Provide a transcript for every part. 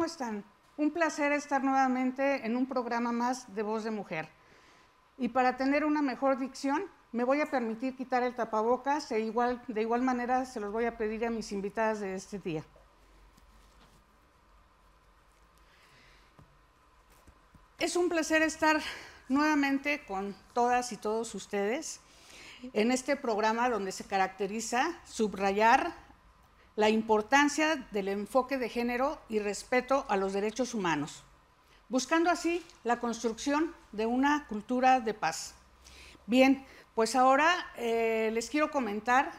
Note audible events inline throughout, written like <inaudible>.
¿cómo están? Un placer estar nuevamente en un programa más de Voz de Mujer. Y para tener una mejor dicción, me voy a permitir quitar el tapabocas e igual, de igual manera se los voy a pedir a mis invitadas de este día. Es un placer estar nuevamente con todas y todos ustedes en este programa donde se caracteriza subrayar la importancia del enfoque de género y respeto a los derechos humanos, buscando así la construcción de una cultura de paz. Bien, pues ahora eh, les quiero comentar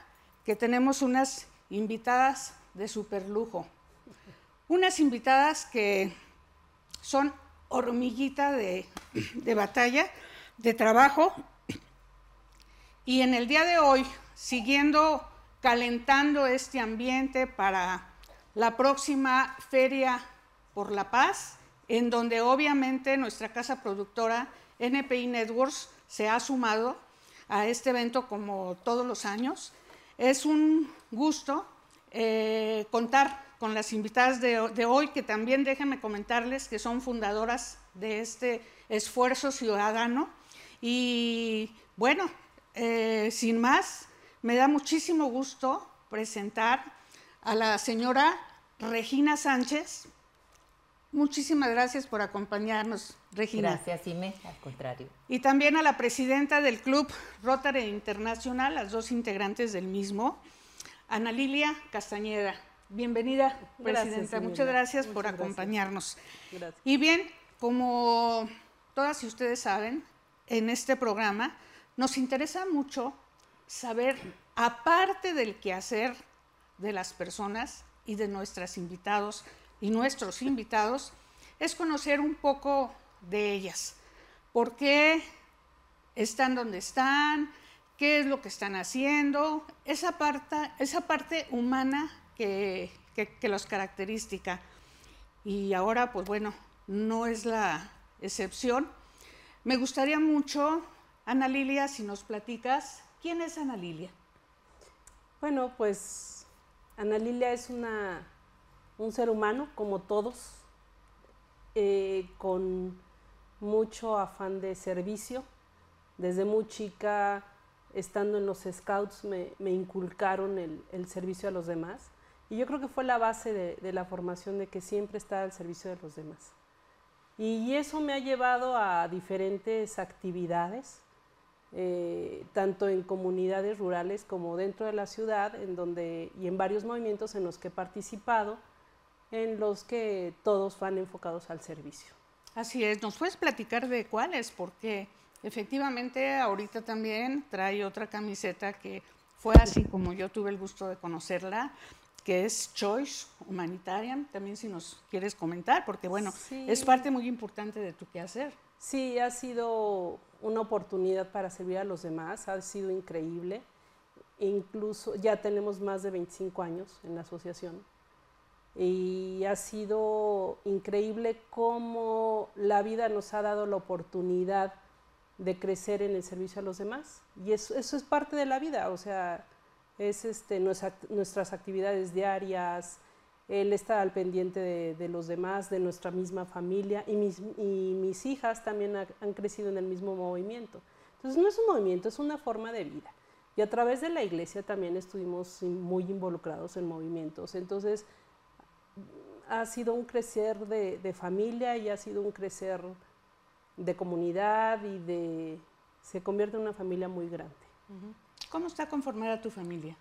que tenemos unas invitadas de super lujo, unas invitadas que son hormiguita de, de batalla, de trabajo, y en el día de hoy, siguiendo calentando este ambiente para la próxima Feria por la Paz, en donde obviamente nuestra casa productora NPI Networks se ha sumado a este evento como todos los años. Es un gusto eh, contar con las invitadas de, hoy, que también déjenme comentarles que son fundadoras de este esfuerzo ciudadano. Y bueno, eh, sin más, me da muchísimo gusto presentar a la señora Regina Sánchez. Muchísimas gracias por acompañarnos, Regina. Gracias, Ime, al contrario. Y también a la presidenta del Club Rotary Internacional, las dos integrantes del mismo, Ana Lilia Castañeda. Bienvenida, presidenta. Muchas gracias por acompañarnos. Y bien, como todas y ustedes saben, en este programa nos interesa mucho saber, aparte del quehacer de las personas y de nuestros invitados y nuestros invitados, es conocer un poco de ellas. ¿Por qué están donde están? ¿Qué es lo que están haciendo? Esa parte, esa parte humana que, que los caracteriza. Y ahora, pues bueno, no es la excepción. Me gustaría mucho, Ana Lilia, si nos platicas ¿Quién es Ana Lilia? Bueno, pues Ana Lilia es una, un ser humano como todos, eh, con mucho afán de servicio. Desde muy chica, estando en los scouts, me, inculcaron el, servicio a los demás. Y yo creo que fue la base de, de la formación de que siempre está al servicio de los demás. Y eso me ha llevado a diferentes actividades eh, tanto en comunidades rurales como dentro de la ciudad, en donde, y en varios movimientos en los que he participado, en los que todos van enfocados al servicio. Así es, ¿nos puedes platicar de cuáles? Porque efectivamente ahorita también trae otra camiseta que fue así como yo tuve el gusto de conocerla, que es Choice Humanitarian, también si nos quieres comentar, porque bueno, es parte muy importante de tu quehacer. Sí, ha sido una oportunidad para servir a los demás, ha sido increíble. Incluso ya tenemos más de 25 años en la asociación y ha sido increíble cómo la vida nos ha dado la oportunidad de crecer en el servicio a los demás. Y eso, eso es parte de la vida, o sea, es este, nuestras actividades diarias, él está al pendiente de, los demás, de nuestra misma familia y mis, hijas también han crecido en el mismo movimiento. Entonces no es un movimiento, es una forma de vida. Y a través de la iglesia también estuvimos muy involucrados en movimientos. Entonces ha sido un crecer de, familia y ha sido un crecer de comunidad y se convierte en una familia muy grande. ¿Cómo está conformada tu familia?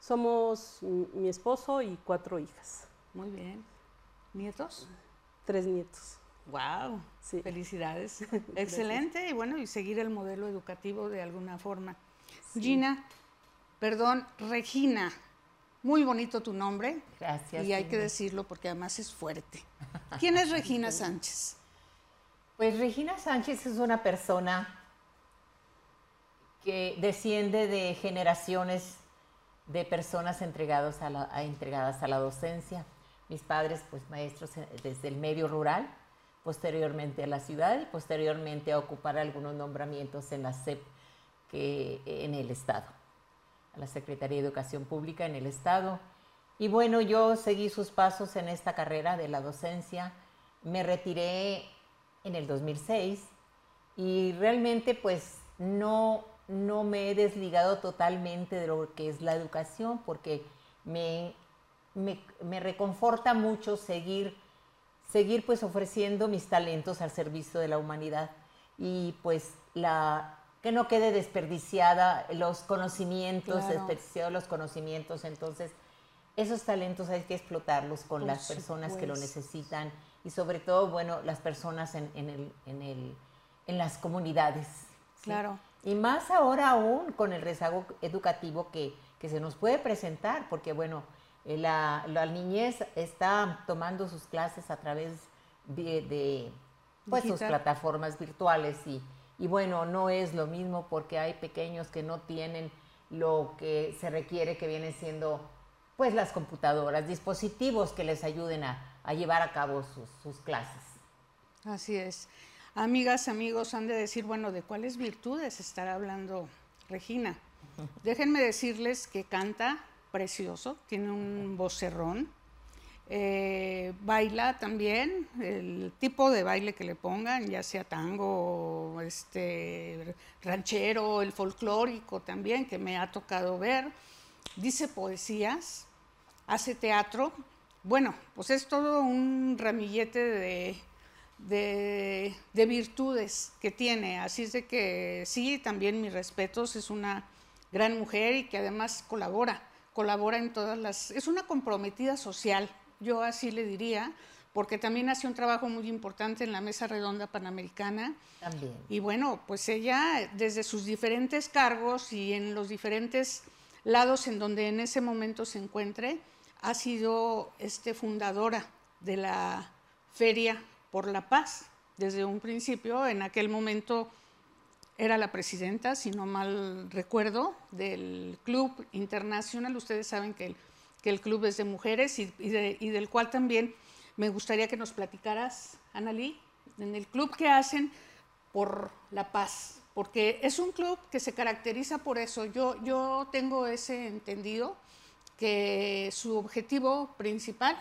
Somos mi esposo y cuatro hijas. Muy bien. ¿Nietos? Tres nietos. Wow, sí. felicidades. <laughs> Excelente y bueno, y seguir el modelo educativo de alguna forma. Gina, perdón, Regina, muy bonito tu nombre. Gracias. Y hay que decirlo porque además es fuerte. ¿Quién es Regina <laughs> Sánchez? Pues Regina Sánchez es una persona que desciende de generaciones de personas entregados a entregadas a la docencia. Mis padres, pues maestros desde el medio rural, posteriormente a la ciudad y posteriormente a ocupar algunos nombramientos en la SEP que, en el Estado, a la Secretaría de Educación Pública en el Estado. Y bueno, yo seguí sus pasos en esta carrera de la docencia. Me retiré en el 2006 y realmente pues no, no me he desligado totalmente de lo que es la educación porque me, me, reconforta mucho seguir, seguir pues ofreciendo mis talentos al servicio de la humanidad. Y pues la, que no quede desperdiciada los conocimientos, desperdiciados los conocimientos, entonces esos talentos hay que explotarlos con las personas que lo necesitan y sobre todo, bueno, las personas en, el, en, el, en las comunidades. Claro. Y más ahora aún con el rezago educativo que, que se nos puede presentar, porque bueno, eh, la, la, niñez está tomando sus clases a través de, de pues, sus plataformas virtuales y, y bueno, no es lo mismo porque hay pequeños que no tienen lo que se requiere que viene siendo pues las computadoras, dispositivos que les ayuden a, llevar a cabo sus, clases. Así es. Amigas, amigos, han de decir, bueno, ¿de cuáles virtudes estará hablando Regina? Déjenme decirles que canta precioso, tiene un vocerrón, eh, baila también, el tipo de baile que le pongan, ya sea tango, este, ranchero, el folclórico también, que me ha tocado ver, dice poesías, hace teatro. Bueno, pues es todo un ramillete de, virtudes que tiene. Así es de que sí, también mis respetos, es una gran mujer y que además colabora, colabora en todas las... Es una comprometida social, yo así le diría, porque también hace un trabajo muy importante en la Mesa Redonda Panamericana. También. Y bueno, pues ella desde sus diferentes cargos y en los diferentes lados en donde en ese momento se encuentre, ha sido este, fundadora de la Feria por la Paz. Desde un principio, en aquel momento era la presidenta, si no mal recuerdo, del Club Internacional. Ustedes saben que el, que el club es de mujeres y, del cual también me gustaría que nos platicaras, Analí, en el club que hacen por la paz, porque es un club que se caracteriza por eso. Yo, yo tengo ese entendido que su objetivo principal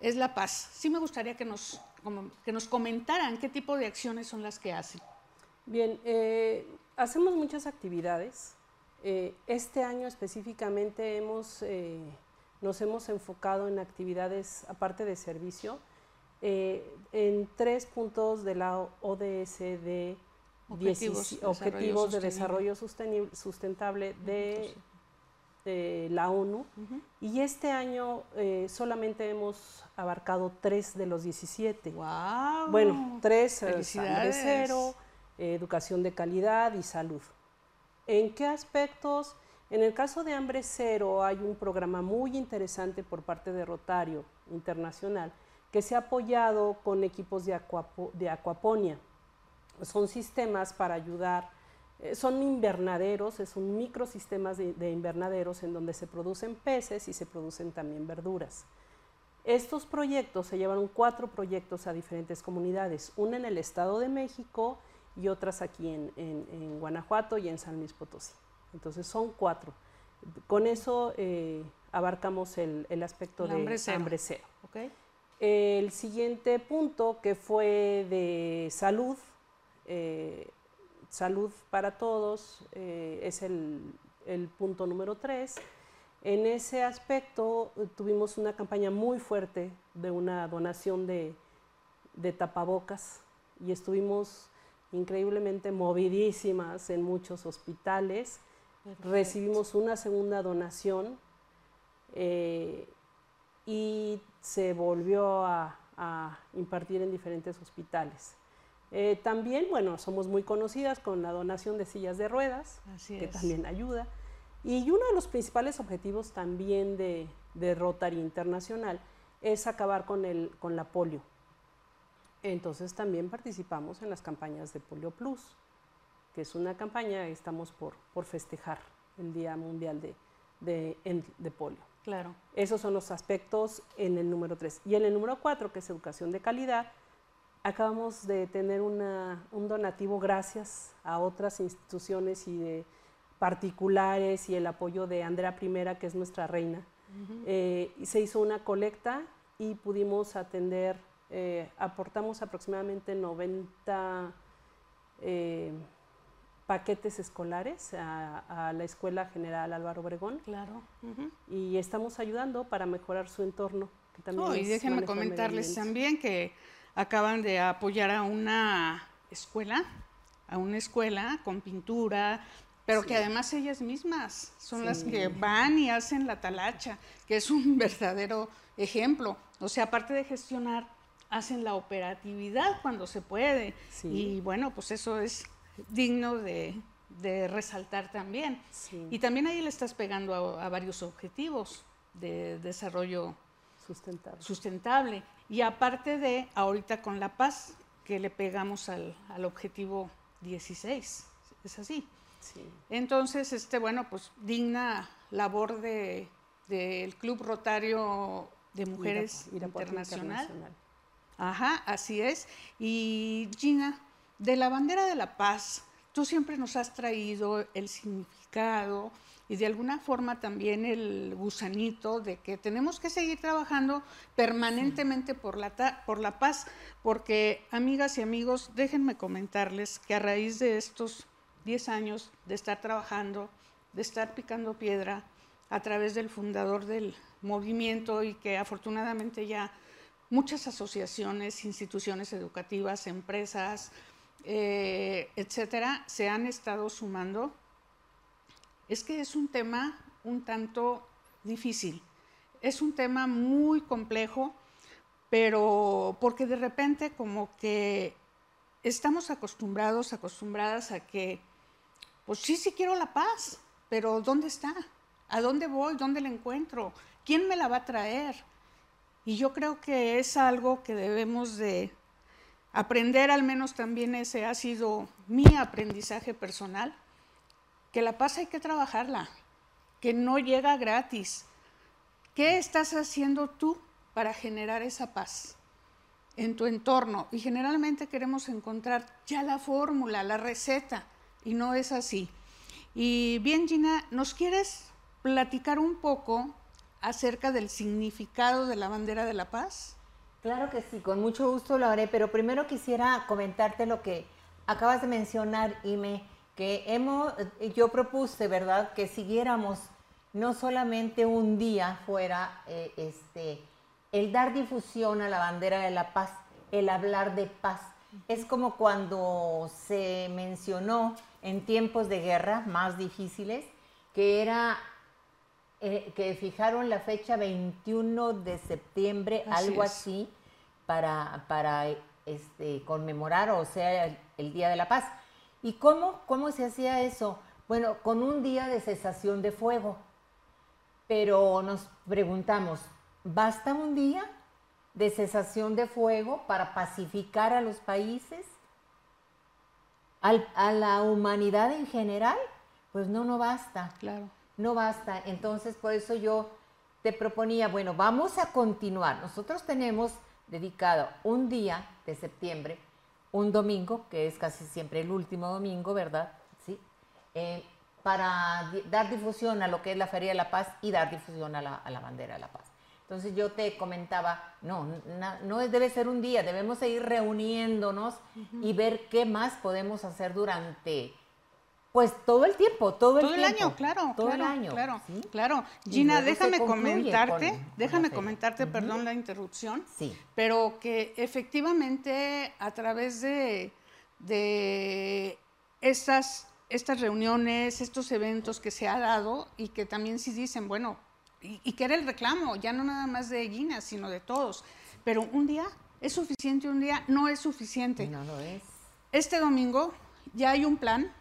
es la paz. Sí me gustaría que nos, que nos comentaran qué tipo de acciones son las que hacen. Bien, eh, hacemos muchas actividades. Eh, este año específicamente hemos, eh, nos hemos enfocado en actividades, aparte de servicio, en tres puntos de la ODS de Objetivos, de Desarrollo Sustentable de la ONU y este año eh, solamente hemos abarcado tres de los 17. Wow, bueno, tres, eh, hambre cero, educación de calidad y salud. ¿En qué aspectos? En el caso de hambre cero hay un programa muy interesante por parte de Rotario Internacional que se ha apoyado con equipos de, de acuaponia. Son sistemas para ayudar eh, son invernaderos, es un microsistemas de, de, invernaderos en donde se producen peces y se producen también verduras. Estos proyectos se llevaron cuatro proyectos a diferentes comunidades, una en el Estado de México y otras aquí en, Guanajuato y en San Luis Potosí. Entonces son cuatro. Con eso eh, abarcamos el, aspecto de hambre cero. El siguiente punto que fue de salud, eh, salud para todos eh, es el, punto número tres. En ese aspecto eh, tuvimos una campaña muy fuerte de una donación de, tapabocas y estuvimos increíblemente movidísimas en muchos hospitales. Recibimos una segunda donación eh, y se volvió a impartir en diferentes hospitales. Eh, también, bueno, somos muy conocidas con la donación de sillas de ruedas, que también ayuda. Y uno de los principales objetivos también de, Rotary Internacional es acabar con, el, con la polio. Entonces también participamos en las campañas de Polio Plus, que es una campaña, estamos por, por festejar el Día Mundial de, de, de polio. Claro. Esos son los aspectos en el número 3. Y en el número 4, que es educación de calidad, Acabamos de tener un donativo gracias a otras instituciones y de particulares y el apoyo de Andrea Primera, que es nuestra reina, Eh, se hizo una colecta y pudimos atender, eh, aportamos aproximadamente 90 eh, paquetes escolares a, la Escuela General Álvaro Obregón. Claro. Y estamos ayudando para mejorar su entorno. Que también y déjenme comentarles también que acaban de apoyar a una escuela, a una escuela con pintura, pero que además ellas mismas son las que van y hacen la talacha, que es un <laughs> verdadero ejemplo. O sea, aparte de gestionar, hacen la operatividad cuando se puede. Y bueno, pues eso es digno de, resaltar también. Y también ahí le estás pegando a, varios objetivos de desarrollo sustentable. sustentable. Y aparte de, ahorita con la paz, que le pegamos al, objetivo 16. Es así. Entonces, este, bueno, pues digna labor del de, Club Rotario de Mujeres Internacional. Ajá, así es. Y Gina, de la bandera de la paz, tú siempre nos has traído el significado, y de alguna forma también el gusanito de que tenemos que seguir trabajando permanentemente por, la por la paz, porque amigas y amigos, déjenme comentarles que a raíz de estos 10 años de estar trabajando, de estar picando piedra a través del fundador del movimiento y que afortunadamente ya muchas asociaciones, instituciones educativas, empresas, eh, etcétera, se han estado sumando es que es un tema un tanto difícil. Es un tema muy complejo, pero porque de repente como que estamos acostumbrados, acostumbradas a que, pues sí, sí quiero la paz, pero ¿dónde está? ¿A dónde voy? ¿Dónde la encuentro? ¿Quién me la va a traer? Y yo creo que es algo que debemos de aprender, al menos también ese ha sido mi aprendizaje personal que la paz hay que trabajarla, que no llega gratis. ¿Qué estás haciendo tú para generar esa paz en tu entorno? Y generalmente queremos encontrar ya la fórmula, la receta, y no es así. Y bien, Gina, ¿nos quieres platicar un poco acerca del significado de la bandera de la paz? Claro que sí, con mucho gusto lo haré, pero primero quisiera comentarte lo que acabas de mencionar, Ime que hemos, eh, yo propuse, ¿verdad?, que siguiéramos no solamente un día fuera eh, este, el dar difusión a la bandera de la paz, el hablar de paz. Es como cuando se mencionó en tiempos de guerra más difíciles, que era eh, que fijaron la fecha 21 de septiembre, algo así, para, para este, conmemorar, o sea, el Día de la Paz. ¿Y cómo, cómo se hacía eso? Bueno, con un día de cesación de fuego. Pero nos preguntamos, ¿basta un día de cesación de fuego para pacificar a los países? ¿A la humanidad en general? Pues no, no basta. Claro. No basta. Entonces, por eso yo te proponía, bueno, vamos a continuar. Nosotros tenemos dedicado un día de septiembre un domingo, que es casi siempre el último domingo, ¿verdad? Sí. Eh, para dar difusión a lo que es la Feria de la Paz y dar difusión a la, bandera de la paz. Entonces yo te comentaba, no, no debe ser un día, debemos seguir reuniéndonos y ver qué más podemos hacer durante pues todo el tiempo, todo el todo el año, claro, todo el año, claro, claro. Gina, déjame comentarte, déjame comentarte, perdón la interrupción, sí. pero que efectivamente a través de, de estas, estas reuniones, estos eventos que se ha dado y que también sí dicen, bueno, y, y que era el reclamo, ya no nada más de Gina, sino de todos, pero un día es suficiente, un día no es suficiente. No lo es. Este domingo ya hay un plan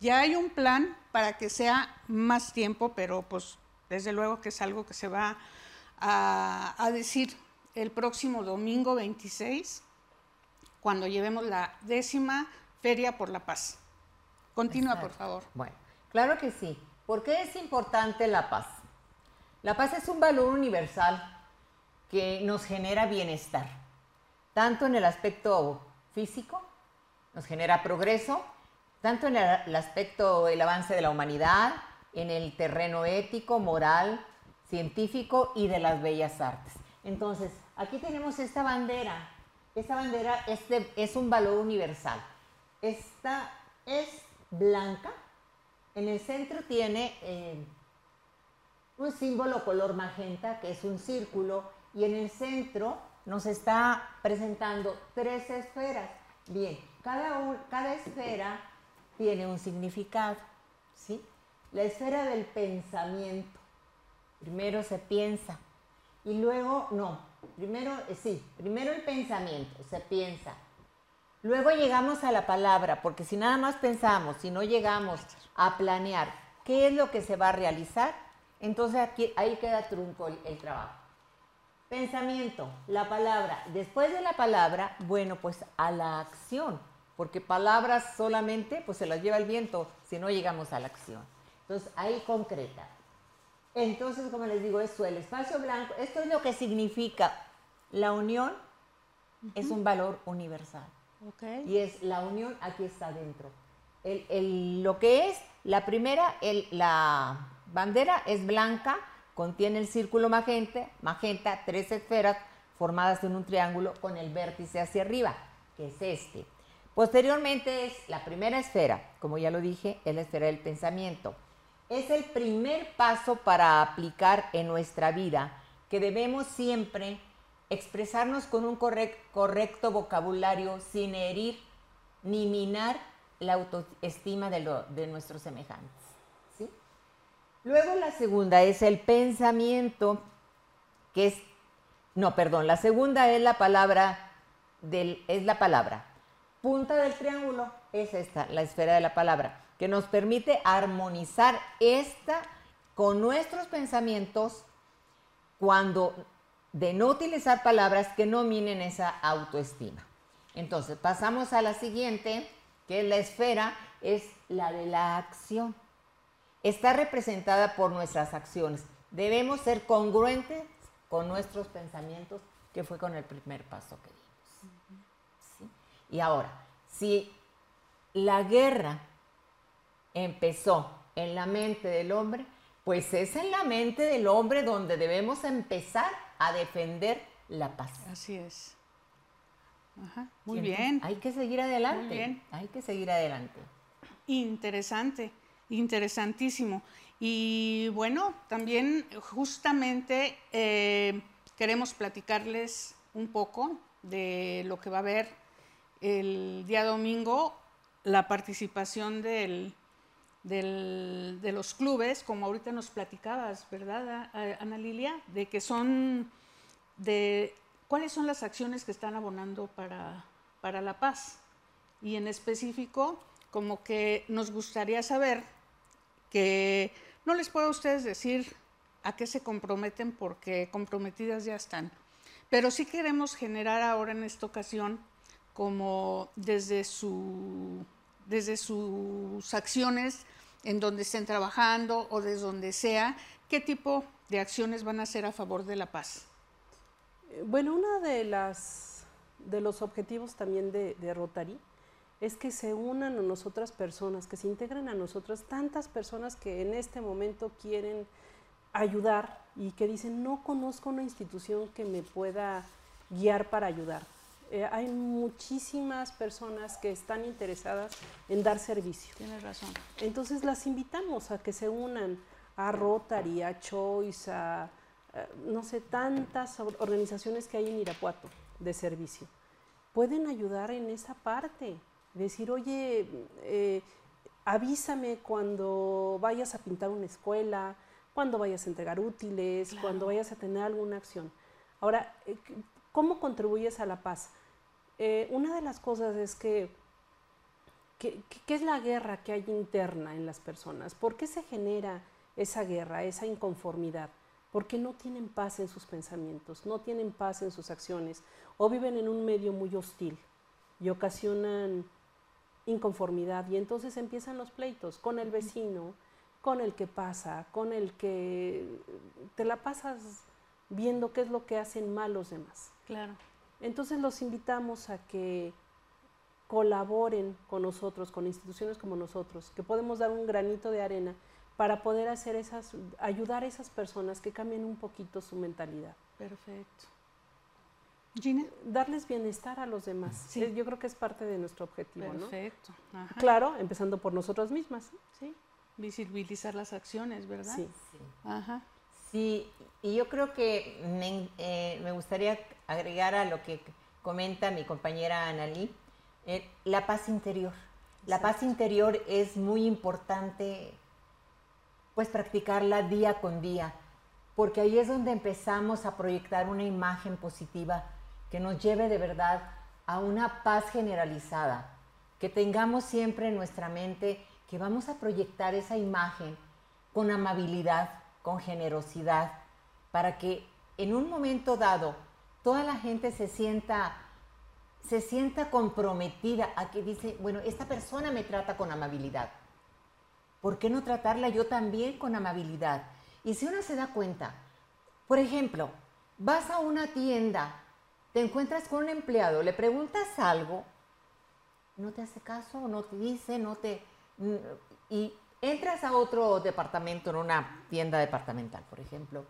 ya hay un plan para que sea más tiempo, pero pues desde luego que es algo que se va a, decir el próximo domingo 26, cuando llevemos la décima Feria por la Paz. Continúa, por favor. Bueno, claro que sí. ¿Por qué es importante la paz? La paz es un valor universal que nos genera bienestar, tanto en el aspecto físico, nos genera progreso, tanto en el, aspecto del avance de la humanidad, en el terreno ético, moral, científico y de las bellas artes. Entonces, aquí tenemos esta bandera. Esta bandera es, es un valor universal. Esta es blanca. En el centro tiene eh, un símbolo color magenta, que es un círculo, y en el centro nos está presentando tres esferas. Bien, cada, cada esfera tiene un significado, ¿sí? La esfera del pensamiento. Primero se piensa y luego, no, primero, eh, sí, primero el pensamiento, se piensa. Luego llegamos a la palabra, porque si nada más pensamos, si no llegamos a planear qué es lo que se va a realizar, entonces aquí, ahí queda trunco el trabajo. Pensamiento, la palabra. Después de la palabra, bueno, pues a la acción, porque palabras solamente pues se las lleva el viento si no llegamos a la acción. Entonces, ahí concreta. Entonces, como les digo, eso, el espacio blanco, esto es lo que significa la unión, es un valor universal. Y es la unión aquí está dentro. lo que es, la primera, la bandera es blanca, Contiene el círculo magenta, magenta, tres esferas formadas en un triángulo con el vértice hacia arriba, que es este. Posteriormente es la primera esfera, como ya lo dije, es la esfera del pensamiento. Es el primer paso para aplicar en nuestra vida que debemos siempre expresarnos con un correcto vocabulario sin herir ni minar la autoestima de, nuestros semejantes. Luego la segunda es el pensamiento, que es, no, perdón, la segunda es la palabra, del, es la palabra. Punta del triángulo es esta, la esfera de la palabra, que nos permite armonizar esta con nuestros pensamientos cuando de no utilizar palabras que no minen esa autoestima. Entonces, pasamos a la siguiente, que es la esfera, es la de la acción está representada por nuestras acciones. Debemos ser congruentes con nuestros pensamientos, que fue con el primer paso que dimos. Y ahora, si la guerra empezó en la mente del hombre, pues es en la mente del hombre donde debemos empezar a defender la paz. Así es. muy bien. Hay que seguir adelante. Muy bien. Hay que seguir adelante. Interesante. Interesantísimo. Y bueno, también justamente eh, queremos platicarles un poco de lo que va a haber el día domingo, la participación de los clubes, como ahorita nos platicabas, ¿verdad, Ana Lilia? De que son, de cuáles son las acciones que están abonando para, para la paz. Y en específico, como que nos gustaría saber que no les puedo a ustedes decir a qué se comprometen porque comprometidas ya están. Pero sí queremos generar ahora en esta ocasión como desde, su, desde sus acciones en donde estén trabajando o desde donde sea, qué tipo de acciones van a hacer a favor de la paz. Bueno, uno de, las, de los objetivos también de, de Rotary es que se unan a nosotras personas, que se integren a nosotras tantas personas que en este momento quieren ayudar y que dicen, no conozco una institución que me pueda guiar para ayudar. Eh, hay muchísimas personas que están interesadas en dar servicio. Tienes razón. Entonces las invitamos a que se unan a Rotary, a Choice, a, eh, no sé, tantas organizaciones que hay en Irapuato de servicio. Pueden ayudar en esa parte decir, oye, eh, avísame cuando vayas a pintar una escuela, cuando vayas a entregar útiles, cuando vayas a tener alguna acción. Ahora, eh, ¿cómo contribuyes a la paz? Eh, una de las cosas es que, ¿qué es la guerra que hay interna en las personas? ¿Por qué se genera esa guerra, esa inconformidad? Porque no tienen paz en sus pensamientos, no tienen paz en sus acciones o viven en un medio muy hostil y ocasionan inconformidad y entonces empiezan los pleitos con el vecino, con el que pasa, con el que te la pasas viendo qué es lo que hacen mal los demás. Claro. Entonces los invitamos a que colaboren con nosotros, con instituciones como nosotros, que podemos dar un granito de arena para poder hacer esas, ayudar a esas personas que cambien un poquito su mentalidad. Perfecto. Gina. Darles bienestar a los demás. Sí. Yo creo que es parte de nuestro objetivo, ¿no? Perfecto. Ajá. Claro, empezando por nosotras mismas. Sí. Visibilizar las acciones, ¿verdad? Sí. Sí. Ajá. Sí, y yo creo que me, eh, me gustaría agregar a lo que comenta mi compañera Analí, eh, la paz interior. La paz interior es muy importante, pues practicarla día con día, porque ahí es donde empezamos a proyectar una imagen positiva que nos lleve de verdad a una paz generalizada, que tengamos siempre en nuestra mente que vamos a proyectar esa imagen con amabilidad, con generosidad, para que en un momento dado toda la gente se sienta se sienta comprometida a que dice, bueno, esta persona me trata con amabilidad. ¿Por qué no tratarla yo también con amabilidad? Y si uno se da cuenta, por ejemplo, vas a una tienda, te encuentras con un empleado, le preguntas algo, no te hace caso, no te dice, no te... entras a otro departamento, en una tienda departamental, por ejemplo,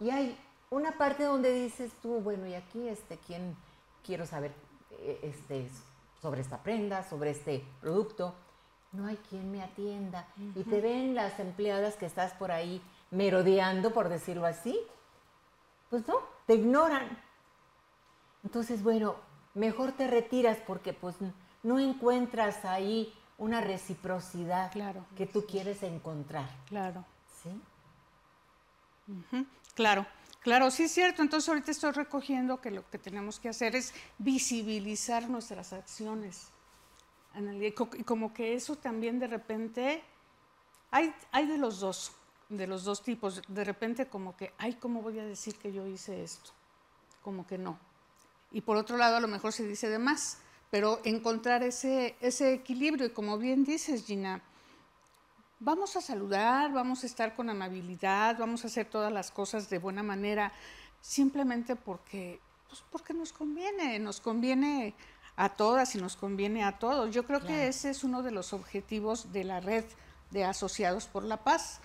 y hay una parte donde dices tú, bueno, y aquí, este, ¿quién quiero saber eh, este, sobre esta prenda, sobre este producto? No hay quien me atienda. Y te ven las empleadas que estás por ahí merodeando, por decirlo así. Pues no, te ignoran. Entonces, bueno, mejor te retiras porque pues no encuentras ahí una reciprocidad Claro. que tú quieres encontrar. Claro. ¿sí? Claro, claro, sí es cierto. Entonces ahorita estoy recogiendo que lo que tenemos que hacer es visibilizar nuestras acciones. Y como que eso también de repente, hay, hay de los dos, de los dos tipos. De repente como que, ay, ¿cómo voy a decir que yo hice esto? Como que no. Y por otro lado a lo mejor se dice de más, pero encontrar ese, ese equilibrio. Y como bien dices, Gina, Vamos a saludar, vamos a estar con amabilidad, vamos a hacer todas las cosas de buena manera, simplemente porque, pues porque nos conviene, nos conviene a todas y nos conviene a todos. Yo creo que ese es uno de los objetivos de la red de Asociados por la Paz.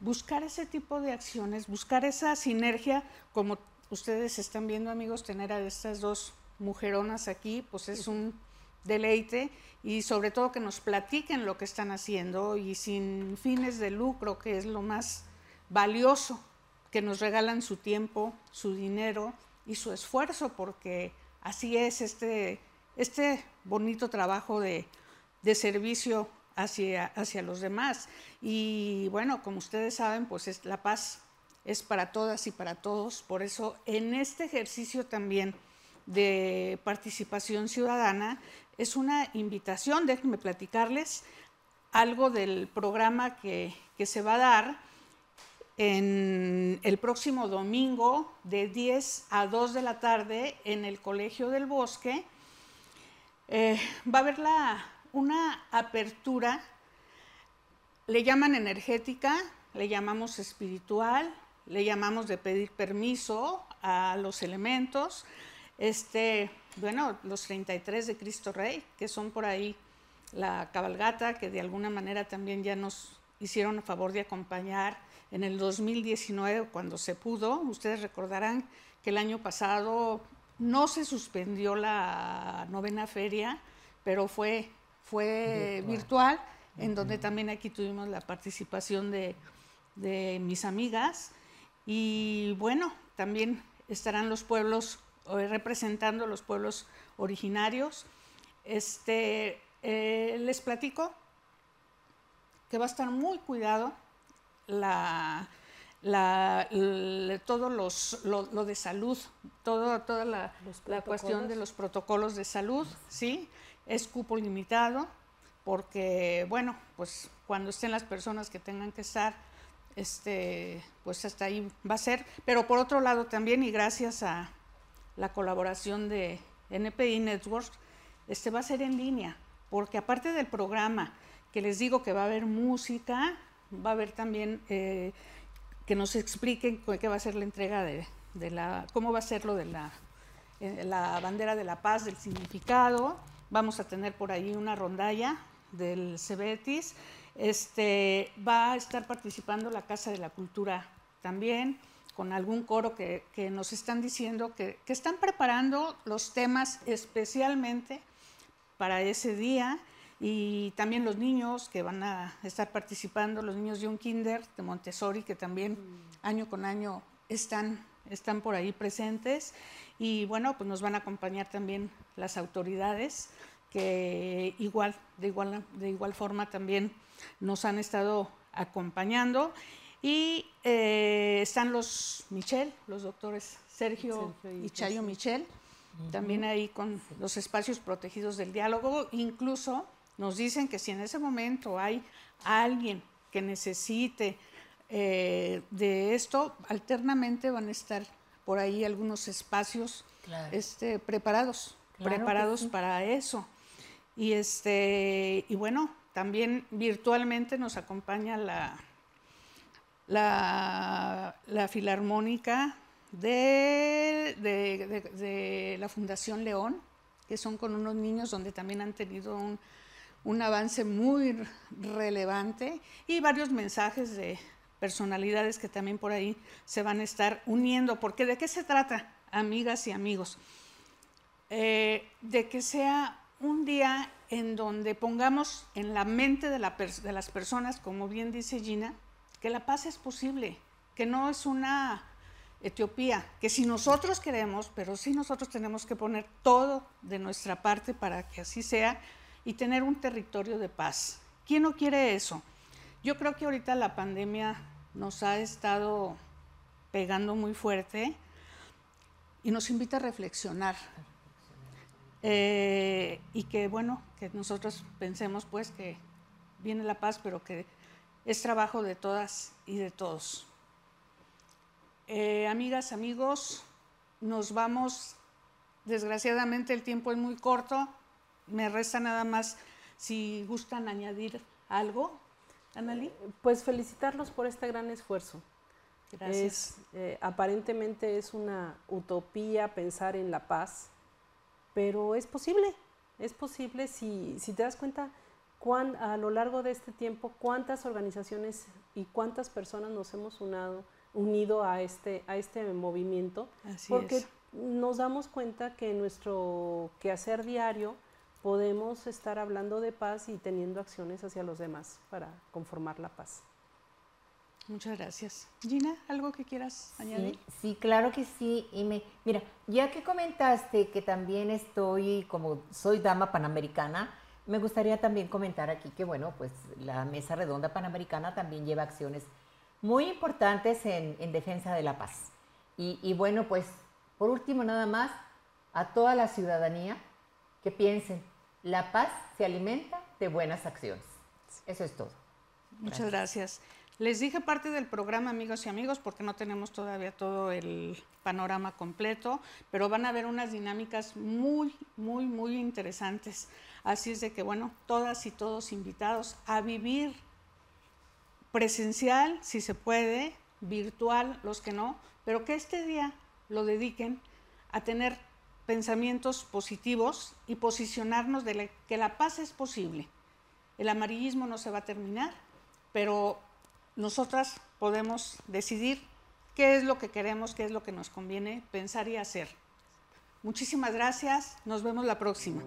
Buscar ese tipo de acciones, buscar esa sinergia, como ustedes están viendo amigos, tener a estas dos mujeronas aquí, pues es un deleite y sobre todo que nos platiquen lo que están haciendo y sin fines de lucro, que es lo más valioso, que nos regalan su tiempo, su dinero y su esfuerzo, porque así es este, este bonito trabajo de, de servicio hacia, hacia los demás. Y bueno, como ustedes saben, pues es, la paz es para todas y para todos, por eso en este ejercicio también de participación ciudadana es una invitación, déjenme platicarles algo del programa que, que se va a dar en el próximo domingo de 10 a 2 de la tarde en el Colegio del Bosque. Eh, va a haber la, una apertura, le llaman energética, le llamamos espiritual, le llamamos de pedir permiso a los elementos. Este, bueno, los 33 de Cristo Rey, que son por ahí la cabalgata, que de alguna manera también ya nos hicieron a favor de acompañar en el 2019 cuando se pudo. Ustedes recordarán que el año pasado no se suspendió la novena feria, pero fue, fue virtual, en donde también aquí tuvimos la participación de, de mis amigas. Y bueno, también estarán los pueblos representando los pueblos originarios. Este, eh, les platico que va a estar muy cuidado la, todo los, lo, lo de salud, todo, toda la, la cuestión de los protocolos de salud, ¿sí? Es cupo limitado, porque, bueno, pues cuando estén las personas que tengan que estar, este, pues hasta ahí va a ser. Pero por otro lado también, y gracias a la colaboración de NPI Networks, este va a ser en línea, porque aparte del programa, que les digo que va a haber música, va a haber también eh, que nos expliquen qué va a ser la entrega de, de la, cómo va a ser lo de la, eh, la bandera de la paz, del significado. Vamos a tener por ahí una rondalla del Cebetis. Este, va a estar participando la Casa de la Cultura también, con algún coro que, que nos están diciendo que, que, están preparando los temas especialmente para ese día y también los niños que van a estar participando, los niños de un kinder de Montessori que también año con año están, están por ahí presentes y bueno, pues nos van a acompañar también las autoridades que igual, de igual, de igual forma también nos han estado acompañando. Y eh, están los Michel, los doctores Sergio, y Chayo Michel, también ahí con los espacios protegidos del diálogo. Incluso nos dicen que si en ese momento hay alguien que necesite eh, de esto, alternamente van a estar por ahí algunos espacios este, preparados, preparados para eso. Y, este, y bueno, también virtualmente nos acompaña la, la, Filarmónica de, de, la Fundación León, que son con unos niños donde también han tenido un, avance muy relevante y varios mensajes de personalidades que también por ahí se van a estar uniendo. Porque ¿de qué se trata, amigas y amigos? Eh, de que sea un día en donde pongamos en la mente de, las personas, como bien dice Gina, que la paz es posible, que no es una Etiopía, que si nosotros queremos, pero sí nosotros tenemos que poner todo de nuestra parte para que así sea y tener un territorio de paz. ¿Quién no quiere eso? Yo creo que ahorita la pandemia nos ha estado pegando muy fuerte y nos invita a reflexionar. Eh, y que bueno, que nosotros pensemos pues que viene la paz, pero que es trabajo de todas y de todos. Eh, amigas, amigos, nos vamos, desgraciadamente el tiempo es muy corto, me resta nada más si gustan añadir algo. Analí. Pues felicitarlos por este gran esfuerzo. Gracias. Eh, aparentemente es una utopía pensar en la paz, pero es posible, es posible si, si te das cuenta cuán, a lo largo de este tiempo cuántas organizaciones y cuántas personas nos hemos unado, unido a este, a este movimiento, porque nos damos cuenta que en nuestro quehacer diario podemos estar hablando de paz y teniendo acciones hacia los demás para conformar la paz. Muchas gracias. Gina, ¿algo que quieras añadir? Sí, claro que sí. Y me, mira, ya que comentaste que también estoy, como soy dama panamericana, me gustaría también comentar aquí que, bueno, pues la Mesa Redonda Panamericana también lleva acciones muy importantes en, en defensa de la paz. Y, y bueno, pues por último, nada más, a toda la ciudadanía que piensen, la paz se alimenta de buenas acciones. Eso es todo. Muchas gracias. Les dije parte del programa, amigos y amigos, porque no tenemos todavía todo el panorama completo, pero van a haber unas dinámicas muy, muy, muy interesantes. Así es de que, bueno, todas y todos invitados a vivir presencial, si se puede, virtual, los que no, pero que este día lo dediquen a tener pensamientos positivos y posicionarnos de que la paz es posible. El amarillismo no se va a terminar, pero nosotras podemos decidir qué es lo que queremos, qué es lo que nos conviene pensar y hacer. Muchísimas gracias, nos vemos la próxima.